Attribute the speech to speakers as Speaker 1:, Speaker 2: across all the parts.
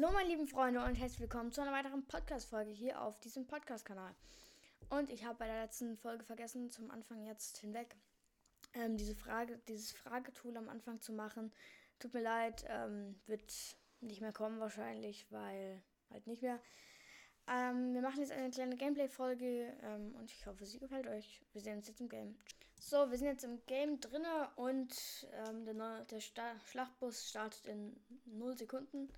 Speaker 1: Hallo meine lieben Freunde und herzlich willkommen zu einer weiteren Podcast-Folge hier auf diesem Podcast-Kanal. Und ich habe bei der letzten Folge vergessen, zum Anfang jetzt hinweg, ähm, diese Frage, dieses Fragetool am Anfang zu machen. Tut mir leid, ähm, wird nicht mehr kommen wahrscheinlich, weil halt nicht mehr. Ähm, wir machen jetzt eine kleine Gameplay-Folge ähm, und ich hoffe, sie gefällt euch. Wir sehen uns jetzt im Game. So, wir sind jetzt im Game drinne und ähm, der, neue, der Sta Schlachtbus startet in 0 Sekunden.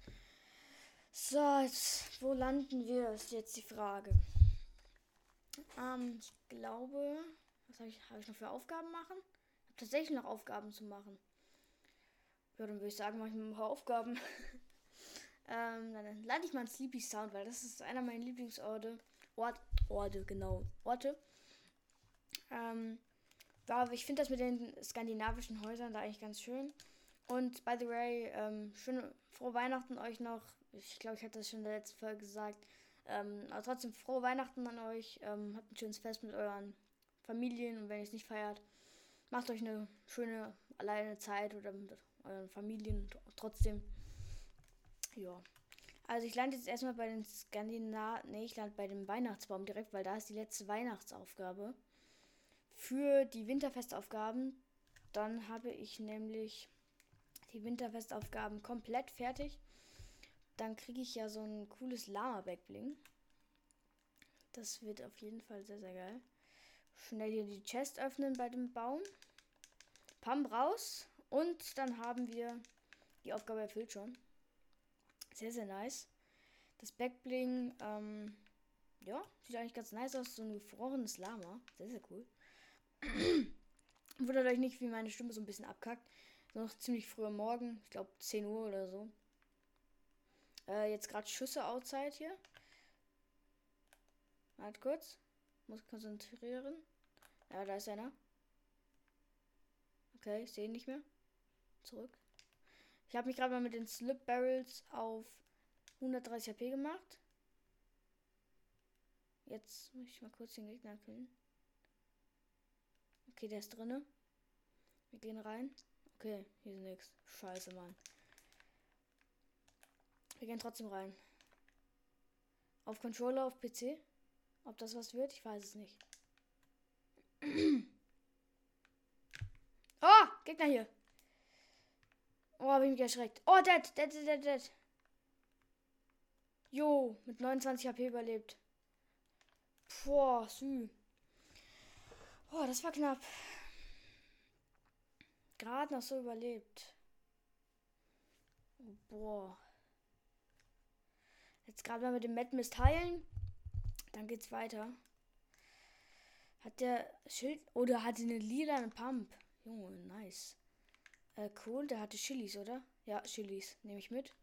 Speaker 1: So, jetzt, wo landen wir, ist jetzt die Frage. Ähm, ich glaube, was habe ich, hab ich noch für Aufgaben machen? Ich habe tatsächlich noch Aufgaben zu machen. Ja, dann würde ich sagen, mache ich ein paar Aufgaben. ähm, dann lade ich mal einen Sleepy Sound, weil das ist einer meiner Lieblingsorte. Ort, Orte, genau. Orte. Ähm, ich finde das mit den skandinavischen Häusern da eigentlich ganz schön. Und by the way, ähm, schöne frohe Weihnachten euch noch. Ich glaube, ich hatte das schon in der letzten Folge gesagt. Ähm, aber trotzdem frohe Weihnachten an euch. Ähm, habt ein schönes Fest mit euren Familien und wenn ihr es nicht feiert, macht euch eine schöne alleine Zeit oder mit euren Familien trotzdem. Ja. Also ich lande jetzt erstmal bei den Skandinav... Ne, ich lande bei dem Weihnachtsbaum direkt, weil da ist die letzte Weihnachtsaufgabe. Für die Winterfestaufgaben. Dann habe ich nämlich die Winterfestaufgaben komplett fertig. Dann kriege ich ja so ein cooles Lama-Backbling. Das wird auf jeden Fall sehr, sehr geil. Schnell hier die Chest öffnen bei dem Baum. Pump raus. Und dann haben wir die Aufgabe erfüllt schon. Sehr, sehr nice. Das Backbling, ähm, ja, sieht eigentlich ganz nice aus. So ein gefrorenes Lama. Sehr, sehr cool. Wundert euch nicht, wie meine Stimme so ein bisschen abkackt. Noch ziemlich früh am Morgen. Ich glaube 10 Uhr oder so. Äh, jetzt gerade Schüsse outside hier. Warte kurz. Muss konzentrieren. Ja, da ist einer. Okay, ich sehe ihn nicht mehr. Zurück. Ich habe mich gerade mal mit den Slip Barrels auf 130 HP gemacht. Jetzt muss ich mal kurz den Gegner killen. Okay, der ist drinne. Wir gehen rein. Okay, hier ist nichts. Scheiße, Mann. Wir gehen trotzdem rein. Auf Controller, auf PC. Ob das was wird, ich weiß es nicht. oh, Gegner hier. Oh, hab ich mich erschreckt. Oh, dead, dead, dead, dead, dead. Jo, mit 29 HP überlebt. Boah, sü. Oh, das war knapp. Gerade noch so überlebt. Oh, boah. Jetzt gerade mal mit dem Mad Mist heilen. Dann geht's weiter. Hat der Schild. Oder hatte eine lila Pump. Junge, nice. Äh, cool. Der hatte Chilis, oder? Ja, Chilis. Nehme ich mit.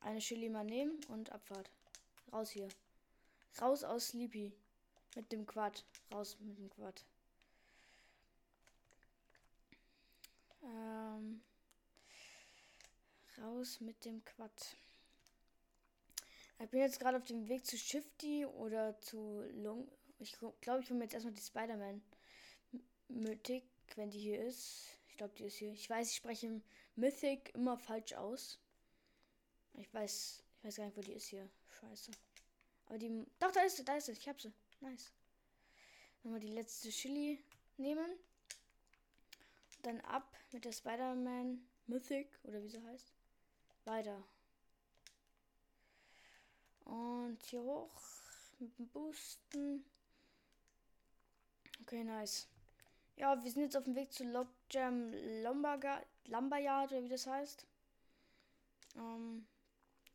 Speaker 1: Eine Chili mal nehmen und Abfahrt. Raus hier. Raus aus Sleepy. Mit dem Quad. Raus mit dem Quad. Ähm, raus mit dem Quad. Ich bin jetzt gerade auf dem Weg zu Shifty oder zu Long. Ich glaube, ich hole mir jetzt erstmal die Spider-Man Mythic, wenn die hier ist. Ich glaube, die ist hier. Ich weiß, ich spreche Mythic immer falsch aus. Ich weiß, ich weiß gar nicht, wo die ist hier. Scheiße. Aber die. Doch, da ist sie, da ist sie. Ich hab sie. Nice. Nochmal die letzte Chili nehmen. Dann ab mit der Spider-Man Mythic oder wie sie heißt. Weiter. Und hier hoch mit dem Boosten. Okay, nice. Ja, wir sind jetzt auf dem Weg zu Lockjam Lumberyard oder wie das heißt. Ähm,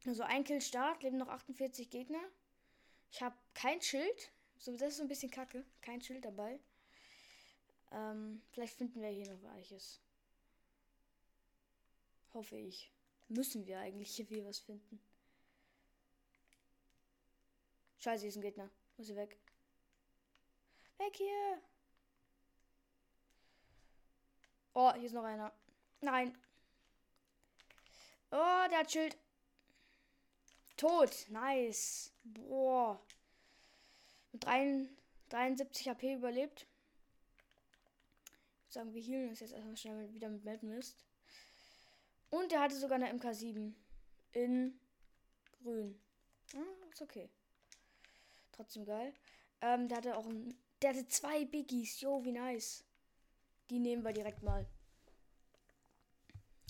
Speaker 1: also ein Kill Start, leben noch 48 Gegner. Ich habe kein Schild. So, das ist so ein bisschen kacke. Kein Schild dabei. Ähm, vielleicht finden wir hier noch Weiches. Hoffe ich. Müssen wir eigentlich hier was finden. Scheiße, hier ist ein Gegner. Muss hier weg. Weg hier! Oh, hier ist noch einer. Nein. Oh, der hat Schild. Tot. Nice. Boah. Mit 73 HP überlebt. Ich sagen, wir healen uns jetzt erstmal schnell wieder mit Mad Mist. Und er hatte sogar eine MK7 in grün. Hm, ist okay. Trotzdem geil. Ähm, der hatte auch ein, der hatte zwei Biggies. Jo, wie nice. Die nehmen wir direkt mal.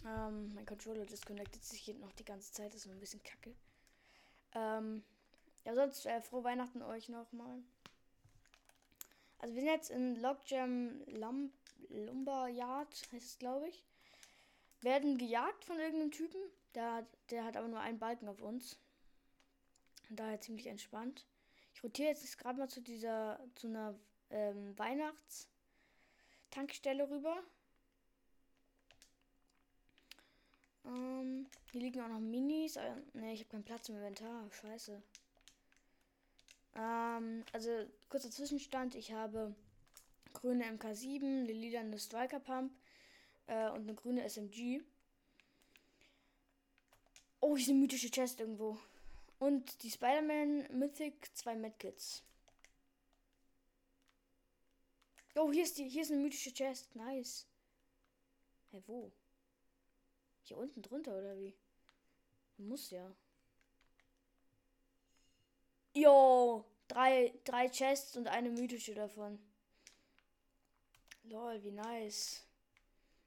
Speaker 1: Ähm, mein Controller disconnected sich hier noch die ganze Zeit. Das ist ein bisschen kacke. Ähm, ja, sonst äh, frohe Weihnachten euch nochmal. Also wir sind jetzt in Logjam Lumber Yard, heißt es glaube ich. Werden gejagt von irgendeinem Typen. Der, der hat aber nur einen Balken auf uns. Und daher ziemlich entspannt. Rotiere jetzt gerade mal zu dieser, zu einer ähm, Weihnachtstankstelle rüber. Ähm, hier liegen auch noch Minis. Äh, ne, ich habe keinen Platz im Inventar. Scheiße. Ähm, also kurzer Zwischenstand. Ich habe grüne MK7, eine lilane Striker Pump äh, und eine grüne SMG. Oh, hier ist eine mythische Chest irgendwo. Und die Spider-Man Mythic 2 Medkits. Oh, hier ist die, hier ist eine mythische Chest. Nice. Hä, hey, wo? Hier unten drunter oder wie? Muss ja. Jo, drei, drei Chests und eine mythische davon. Lol, wie nice.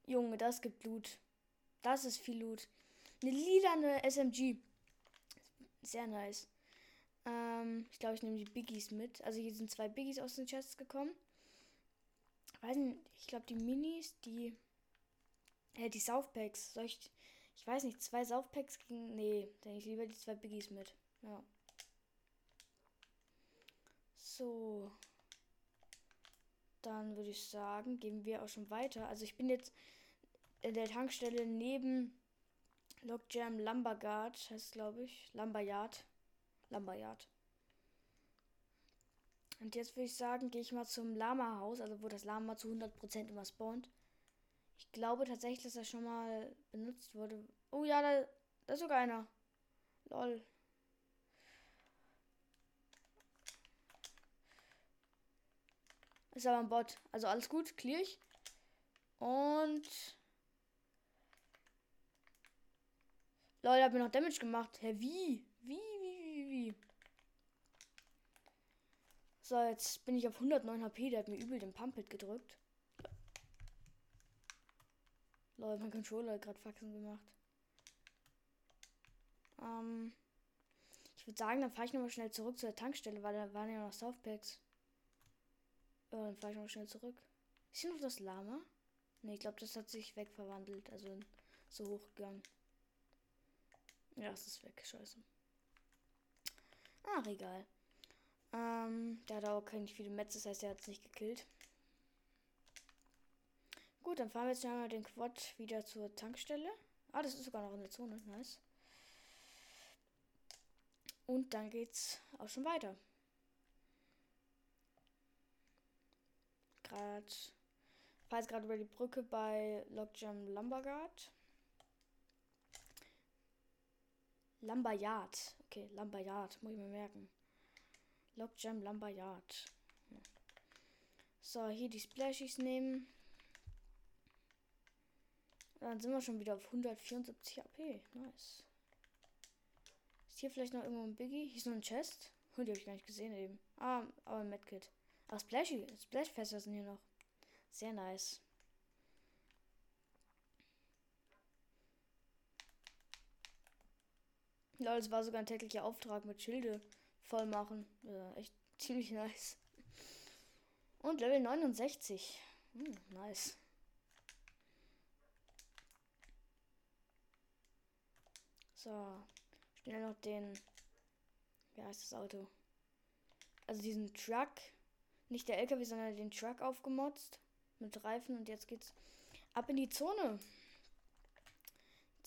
Speaker 1: Junge, das gibt Loot. Das ist viel Loot. Eine lilane SMG. Sehr nice. Ähm, ich glaube, ich nehme die Biggies mit. Also hier sind zwei Biggies aus den Chests gekommen. Weiß nicht, ich glaube die Minis, die. Äh, die Southpacks. Soll ich. Ich weiß nicht, zwei Southpacks gegen. Nee, dann ich lieber die zwei Biggies mit. Ja. So. Dann würde ich sagen, gehen wir auch schon weiter. Also ich bin jetzt in der Tankstelle neben Logjam Lumberguard, heißt glaube ich. Lumberyard. Lumberyard. Und jetzt würde ich sagen, gehe ich mal zum Lama-Haus, also wo das Lama zu 100% immer spawnt. Ich glaube tatsächlich, dass das schon mal benutzt wurde. Oh ja, da, da ist sogar einer. Lol. Ist aber ein Bot. Also alles gut, clear ich. Und. Leute, hab mir noch Damage gemacht. Hä, wie? Wie, wie, wie, wie? So, jetzt bin ich auf 109 HP. Der hat mir übel den Pump-Hit gedrückt. Leute, mein Controller hat gerade Faxen gemacht. Ähm. Ich würde sagen, dann fahre ich nochmal schnell zurück zur Tankstelle, weil da waren ja noch Softpacks. Ja, dann fahre ich mal schnell zurück. Ist hier noch das Lama? Ne, ich glaube, das hat sich wegverwandelt. Also so hochgegangen. Ja, es ist weg. Scheiße. Ach, egal. Ähm, der hat auch keine viele Metz, das heißt, er hat es nicht gekillt. Gut, dann fahren wir jetzt mal den Quad wieder zur Tankstelle. Ah, das ist sogar noch in der Zone. Nice. Und dann geht's auch schon weiter. gerade. Fahre jetzt gerade über die Brücke bei Logjam Lumberguard. Lumberyard. Okay, Lumberyard. Muss ich mir merken. Logjam Lumberyard. So, hier die Splashies nehmen. Dann sind wir schon wieder auf 174 AP. Nice. Ist hier vielleicht noch irgendwo ein Biggie? Hier ist noch ein Chest. Oh, die habe ich gar nicht gesehen eben. Ah, aber ein Medkit. Ach, Splashy. Splashfässer sind hier noch. Sehr nice. Ja, es war sogar ein täglicher Auftrag mit Schilde voll machen. Ja, echt ziemlich nice. Und Level 69. Hm, nice. So. Schnell noch den. Wie heißt das Auto? Also diesen Truck nicht der LKW, sondern den Truck aufgemotzt mit Reifen und jetzt geht's ab in die Zone.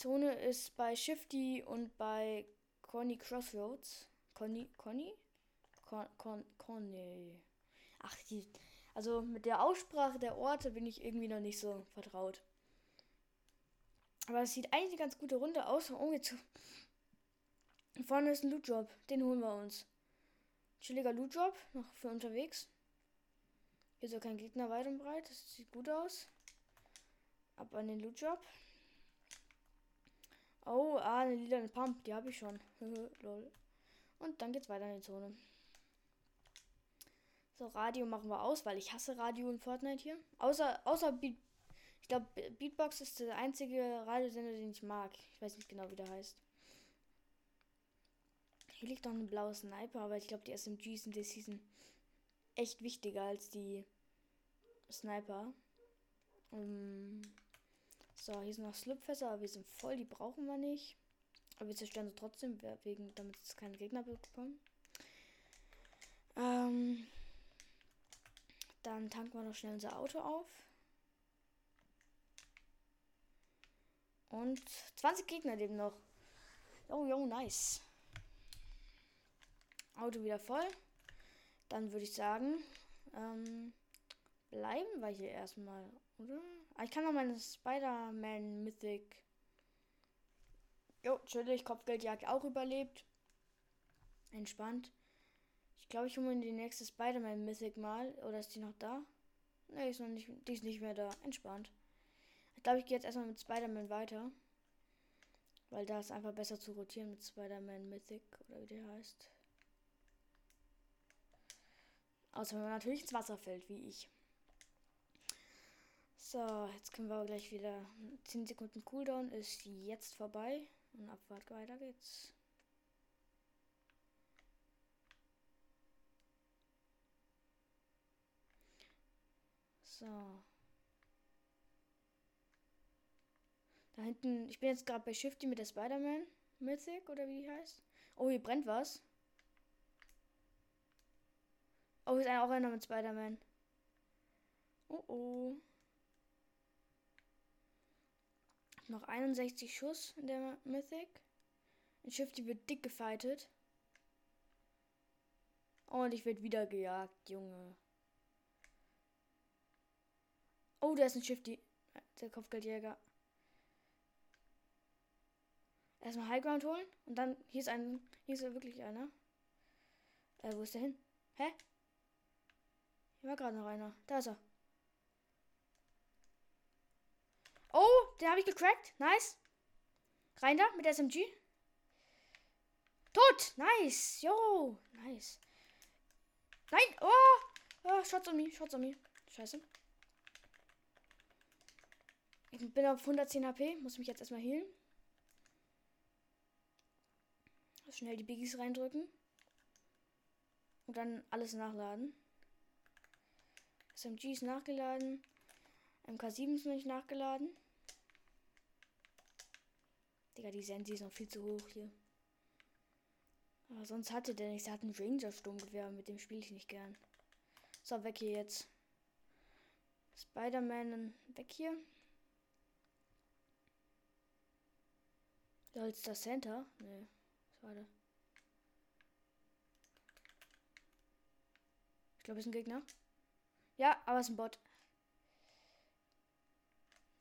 Speaker 1: Zone ist bei Shifty und bei Conny Crossroads. Conny, Conny? Con, Con, Conny. Ach, die, also mit der Aussprache der Orte bin ich irgendwie noch nicht so vertraut. Aber es sieht eigentlich eine ganz gute Runde aus. Oh, jetzt. Vorne ist ein Loot Drop. Den holen wir uns. Chilliger Loot Drop. Noch für unterwegs. Hier ist auch kein Gegner weit und breit. Das sieht gut aus. Ab an den Loot Drop. Oh, ah, eine lila Pump, die habe ich schon. Lol. Und dann geht's weiter in die Zone. So, Radio machen wir aus, weil ich hasse Radio in Fortnite hier. Außer, außer Beat, ich glaube, Beatbox ist der einzige Radiosender, den ich mag. Ich weiß nicht genau, wie der heißt. Hier liegt noch ein blauer Sniper, aber ich glaube, die SMGs in der Season echt wichtiger als die Sniper. Um, so, hier sind noch Slipfässer, aber wir sind voll, die brauchen wir nicht. Aber wir zerstören sie trotzdem, wegen, damit es keine Gegner bekommen. Ähm, dann tanken wir noch schnell unser Auto auf. Und 20 Gegner leben noch. Oh, yo, nice. Auto wieder voll. Dann würde ich sagen, ähm, bleiben wir hier erstmal, oder? Ah, ich kann noch meine Spider-Man Mythic. Jo, chillig, Kopfgeldjagd auch überlebt. Entspannt. Ich glaube, ich hole mir die nächste Spider-Man Mythic mal. Oder ist die noch da? Ne, ist noch nicht, die ist nicht mehr da. Entspannt. Ich glaube, ich gehe jetzt erstmal mit Spider-Man weiter. Weil da ist einfach besser zu rotieren mit Spider-Man Mythic oder wie der heißt. Außer wenn man natürlich ins Wasser fällt, wie ich. So, jetzt können wir gleich wieder. 10 Sekunden Cooldown ist jetzt vorbei. Und Abfahrt weiter geht's. So. Da hinten, ich bin jetzt gerade bei Shifty mit der Spider-Man Mythic oder wie die heißt. Oh, hier brennt was. Oh, ist auch einer mit Spider-Man. Oh oh. Noch 61 Schuss in der Mythic. Ein Schiff, die wird dick gefightet. Und ich werde wieder gejagt, Junge. Oh, da ist ein Schiff, die. Der Kopfgeldjäger. Erstmal Highground holen und dann. Hier ist ein. Hier ist wirklich einer. Äh, wo ist der hin? Hä? Hier war gerade noch einer. Da ist er. Oh, den habe ich gecrackt. Nice. Rein da mit SMG. Tot. Nice. Jo. Nice. Nein. Oh. oh Shots on me. Shots on me. Scheiße. Ich bin auf 110 HP. Muss mich jetzt erstmal healen. Schnell die Biggies reindrücken. Und dann alles nachladen. SMG ist nachgeladen. MK7 ist noch nicht nachgeladen. Digga, die Sensi ist noch viel zu hoch hier. Aber sonst hatte der nichts. Er hat einen Ranger-Sturmgewehr. Mit dem spiele ich nicht gern. So, weg hier jetzt. Spider-Man weg hier. Da ist das Center? Nee. Schade. Ich glaube, es ist ein Gegner. Ja, aber es ist ein Bot.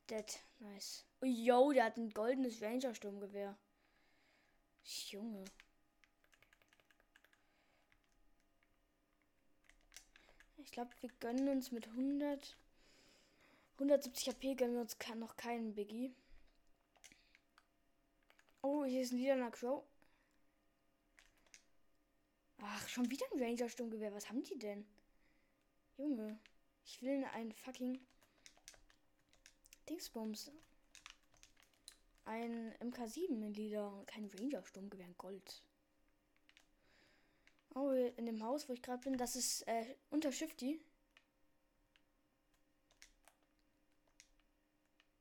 Speaker 1: Dead. Nice. Oh, yo, der hat ein goldenes Ranger-Sturmgewehr. Junge. Ich glaube, wir gönnen uns mit 100. 170 HP gönnen wir uns noch keinen Biggie. Oh, hier ist ein Liederner Crow. Ach, schon wieder ein Ranger-Sturmgewehr. Was haben die denn? Junge. Ich will ein fucking Dingsbums. Ein MK7 in Lila und kein Ranger-Sturmgewehr in Gold. Oh, in dem Haus, wo ich gerade bin, das ist äh, unter Shifty.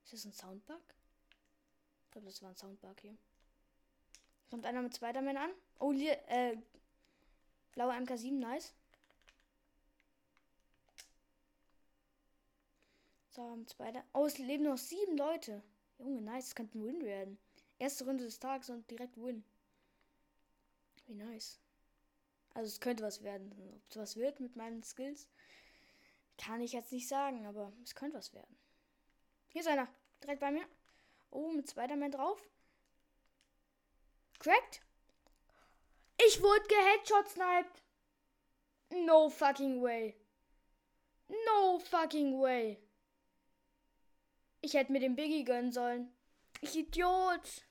Speaker 1: Ist das ein Soundbug? Ich glaube, das war ein Soundbug hier. Kommt einer mit Spider-Man an. Oh, äh, blaue MK7, nice. So, Spider. Oh, es leben noch sieben Leute. Junge, nice. Das könnte ein Win werden. Erste Runde des Tages und direkt Win. Wie nice. Also es könnte was werden. Ob es was wird mit meinen Skills, kann ich jetzt nicht sagen, aber es könnte was werden. Hier ist einer. Direkt bei mir. Oh, mit Spider-Man drauf. Cracked. Ich wurde geheadshot sniped. No fucking way. No fucking way. Ich hätte mir den Biggie gönnen sollen. Ich Idiot.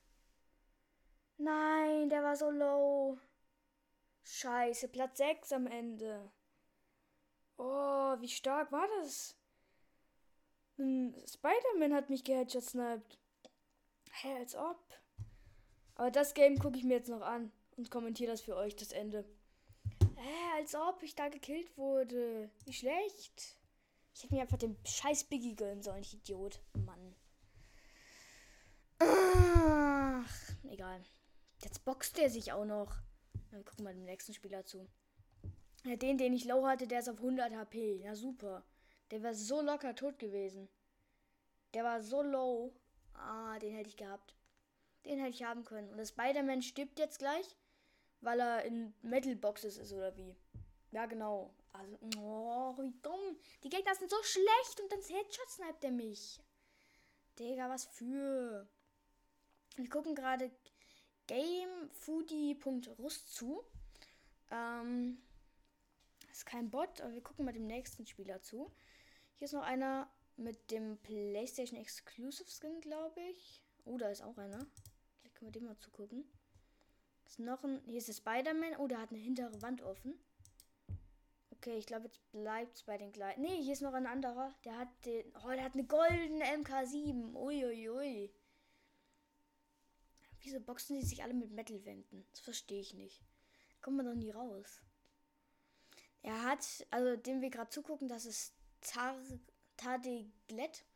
Speaker 1: Nein, der war so low. Scheiße, Platz 6 am Ende. Oh, wie stark war das? Spider-Man hat mich geheadshot sniped. Hä, als ob. Aber das Game gucke ich mir jetzt noch an und kommentiere das für euch, das Ende. Hä, als ob ich da gekillt wurde. Wie schlecht. Ich hätte mir einfach den scheiß Biggie gönnen sollen, ich Idiot. Mann. Ach, egal. Jetzt boxt er sich auch noch. Wir gucken mal dem nächsten Spieler zu. Ja, den, den ich low hatte, der ist auf 100 HP. Ja, super. Der wäre so locker tot gewesen. Der war so low. Ah, den hätte ich gehabt. Den hätte ich haben können. Und der Spider-Man stirbt jetzt gleich, weil er in Metal Boxes ist oder wie. Ja, genau. Also, oh, wie dumm. Die Gegner sind so schlecht und dann Headshot sniped er mich. Digga, was für. Wir gucken gerade gamefoodie.rust zu. Ähm, ist kein Bot, aber wir gucken mal dem nächsten Spieler zu. Hier ist noch einer mit dem PlayStation Exclusive Skin, glaube ich. Oh, da ist auch einer. Vielleicht können wir dem mal zugucken. Ist noch ein. Hier ist der Spider-Man. Oh, der hat eine hintere Wand offen. Okay, ich glaube, jetzt bleibt es bei den gleichen. Ne, hier ist noch ein anderer. Der hat den. Oh, der hat eine goldene MK7. Uiuiui. Ui, ui. Wieso boxen die sich alle mit Metal-Wänden? Das verstehe ich nicht. Da kommt man doch nie raus. Er hat, also dem wir gerade zugucken, das ist Tar Tadeglet.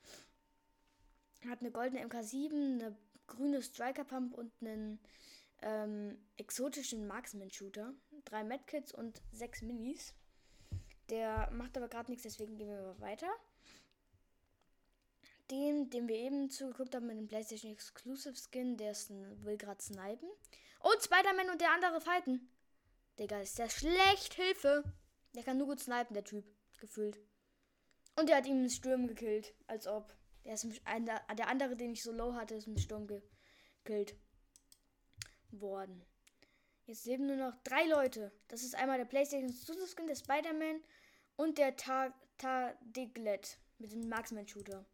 Speaker 1: Hat eine goldene MK7, eine grüne Striker Pump und einen ähm, exotischen Marksman-Shooter. Drei Medkits und sechs Minis. Der macht aber gerade nichts, deswegen gehen wir mal weiter. Den, den wir eben zugeguckt haben mit dem PlayStation Exclusive Skin, der ist will gerade snipen. Und Spider-Man und der andere fighten. Digga, ist der schlecht. Hilfe. Der kann nur gut snipen, der Typ. Gefühlt. Und der hat ihm einen Sturm gekillt. Als ob. Der, ist ein, der andere, den ich so low hatte, ist im Sturm gekillt worden. Jetzt leben nur noch drei Leute. Das ist einmal der PlayStation Skin, der Spider-Man und der Tardiglet mit dem Marksman-Shooter.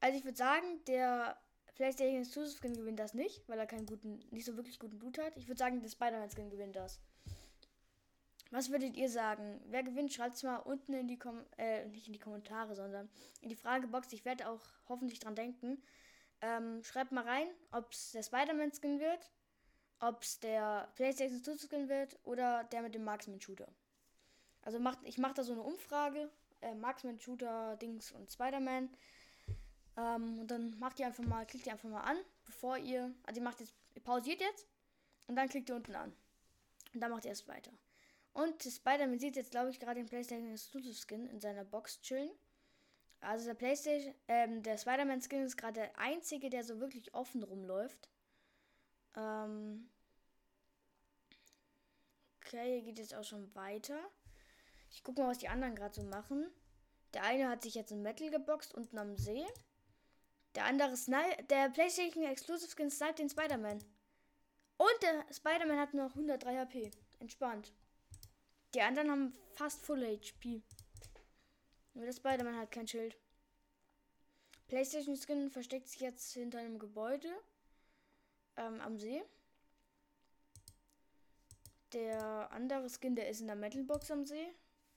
Speaker 1: Also ich würde sagen, der PlayStation Skin gewinnt das nicht, weil er keinen guten, nicht so wirklich guten Loot hat. Ich würde sagen, der Spider-Man Skin gewinnt das. Was würdet ihr sagen? Wer gewinnt? Schreibt es mal unten in die Kom äh, nicht in die Kommentare, sondern in die Fragebox. Ich werde auch hoffentlich dran denken. Ähm, schreibt mal rein, ob es der Spider-Man Skin wird, ob es der PlayStation Exclusive Skin wird oder der mit dem Marksman Shooter. Also macht, ich mache da so eine Umfrage. Äh, Marksman Shooter, Dings und Spider-Man. Ähm, und dann macht ihr einfach mal, klickt ihr einfach mal an, bevor ihr, also ihr macht jetzt, ihr pausiert jetzt und dann klickt ihr unten an. Und dann macht ihr erst weiter. Und Spider-Man sieht jetzt, glaube ich, gerade den PlayStation Exclusive Skin in seiner Box chillen. Also der PlayStation, ähm, der Spider-Man Skin ist gerade der einzige, der so wirklich offen rumläuft. Ähm okay, hier geht jetzt auch schon weiter. Ich gucke mal, was die anderen gerade so machen. Der eine hat sich jetzt in Metal geboxt unten am See. Der andere Snipe, der PlayStation Exclusive Skin sniped den Spider-Man. Und der Spider-Man hat noch 103 HP. Entspannt. Die anderen haben fast Full HP. Nur der Spider-Man hat kein Schild. PlayStation Skin versteckt sich jetzt hinter einem Gebäude ähm, am See. Der andere Skin, der ist in der Metalbox am See.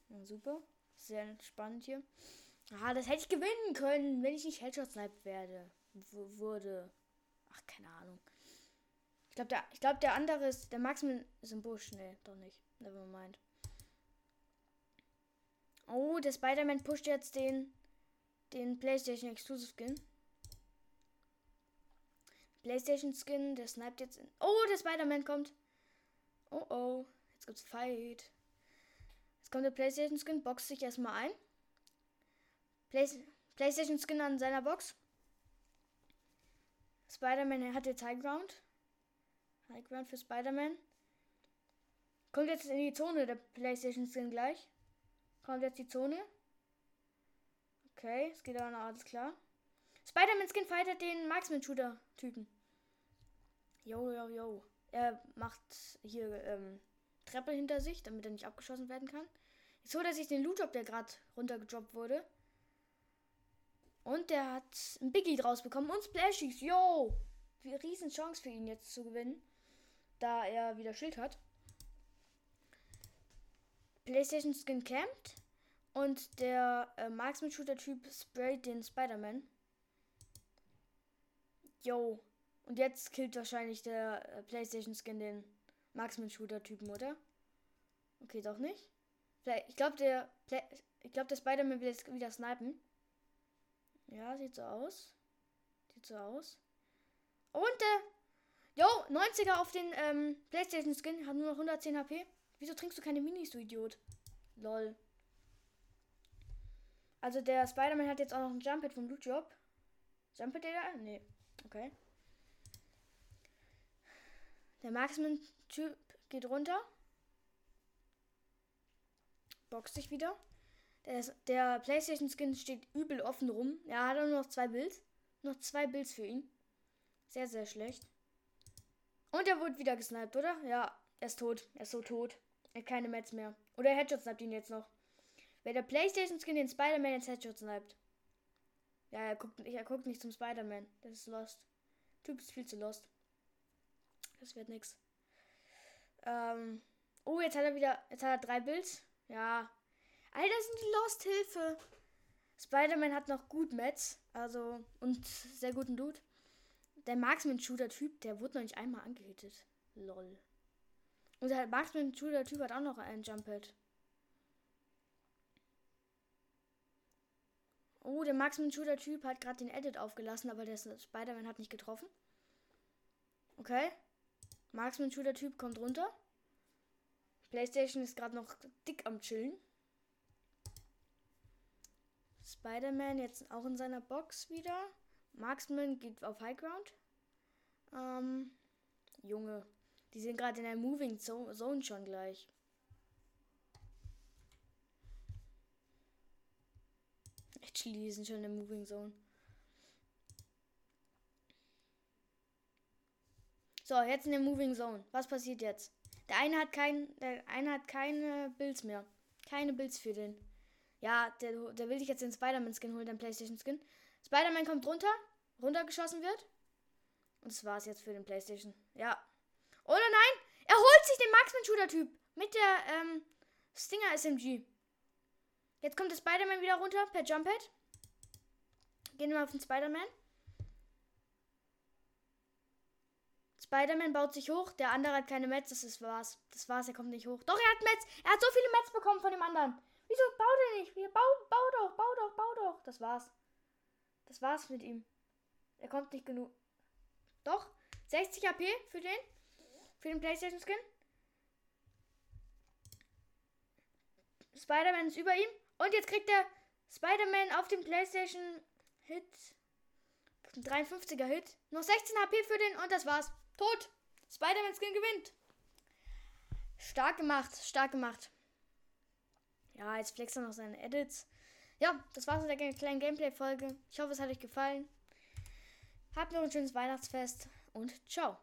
Speaker 1: Ja, super. Sehr entspannt hier. Ah, das hätte ich gewinnen können, wenn ich nicht Headshot sniped werde. W wurde. Ach, keine Ahnung. Ich glaube, der, glaub, der andere ist. Der Maximum Busch. Nee, doch nicht. Nevermind. Oh, der Spider-Man pusht jetzt den, den PlayStation Exclusive Skin. PlayStation Skin, der sniped jetzt. In oh, der Spider-Man kommt. Oh oh, jetzt gibt's Fight. Jetzt kommt der PlayStation Skin, boxt sich erstmal ein. Play PlayStation Skin an seiner Box. Spider-Man hat jetzt High Ground. High Ground für Spider-Man. Kommt jetzt in die Zone der PlayStation Skin gleich. Kommt jetzt die Zone. Okay, es geht aber noch alles klar. Spider-Man Skin fightet den Marksman-Shooter-Typen. Yo, yo, yo. Er macht hier ähm, Treppe hinter sich, damit er nicht abgeschossen werden kann. Jetzt holt er sich den Loot, der gerade runtergedroppt wurde. Und der hat ein Biggie draus bekommen und Splashies. Yo! riesen Chance für ihn jetzt zu gewinnen, da er wieder Schild hat. PlayStation Skin campt und der äh, Marksman Shooter Typ sprayt den Spider-Man. Yo. Und jetzt killt wahrscheinlich der äh, PlayStation Skin den Marksman Shooter Typen, oder? Okay, doch nicht. Vielleicht, ich glaube, der, Play der Spider-Man will jetzt wieder snipen. Ja, sieht so aus. Sieht so aus. Und der. Yo, 90er auf den ähm, PlayStation Skin hat nur noch 110 HP. Wieso trinkst du keine Minis, du Idiot? Lol. Also der Spider-Man hat jetzt auch noch einen Jump-Hit vom Loot Job. Jump-Hit der? Nee. Okay. Der Marksman-Typ geht runter. Boxt sich wieder. Der, der PlayStation-Skin steht übel offen rum. Er hat nur noch zwei Builds. Noch zwei Builds für ihn. Sehr, sehr schlecht. Und er wurde wieder gesniped, oder? Ja, er ist tot. Er ist so tot. Er hat keine Mets mehr. Oder er Headshot sniped ihn jetzt noch. Wer der PlayStation-Skin den Spider-Man ins Headshot sniped. Ja, er guckt, er guckt nicht zum Spider-Man. Das ist lost. Typ ist viel zu lost. Das wird nix. Ähm. Oh, jetzt hat er wieder. Jetzt hat er drei Builds. Ja, Alter, sind die Lost Hilfe. Spider-Man hat noch gut Mets, also und sehr guten Dude. Der Marksman-Shooter-Typ, der wurde noch nicht einmal angehittet. Lol. Und der Marksman-Shooter-Typ hat auch noch einen Jump-Pad. Oh, der Marksman-Shooter-Typ hat gerade den Edit aufgelassen, aber der Spider-Man hat nicht getroffen. Okay. Marksman-Shooter-Typ kommt runter. PlayStation ist gerade noch dick am Chillen. Spider-Man jetzt auch in seiner Box wieder. Marksman geht auf High Ground. Ähm, Junge, die sind gerade in der Moving Zone schon gleich. Actually, die sind schon in der Moving Zone. So, jetzt in der Moving Zone. Was passiert jetzt? Der eine hat kein, der eine hat keine Builds mehr. Keine Builds für den. Ja, der, der will sich jetzt den Spider-Man-Skin holen, den PlayStation-Skin. Spider-Man kommt runter, runtergeschossen wird. Und das war's jetzt für den PlayStation. Ja. Oder nein? Er holt sich den Marksman-Shooter-Typ mit der ähm, Stinger SMG. Jetzt kommt der Spider-Man wieder runter per Jump-Pad. Gehen wir auf den Spider-Man. Spider-Man baut sich hoch, der andere hat keine Metz, das ist war's. Das war's, er kommt nicht hoch. Doch, er hat Metz. Er hat so viele Metz bekommen von dem anderen. Wieso bau der nicht? Bau, bau doch, bau doch, bau doch. Das war's. Das war's mit ihm. Er kommt nicht genug. Doch, 60 AP für den. Für den PlayStation Skin. Spider-Man ist über ihm. Und jetzt kriegt der Spider-Man auf dem PlayStation Hit. 53er Hit. Noch 16 HP für den und das war's. Tot. Spider-Man Skin gewinnt. Stark gemacht, stark gemacht. Ja, jetzt flext er noch seine Edits. Ja, das war's mit der kleinen Gameplay-Folge. Ich hoffe, es hat euch gefallen. Habt noch ein schönes Weihnachtsfest und ciao.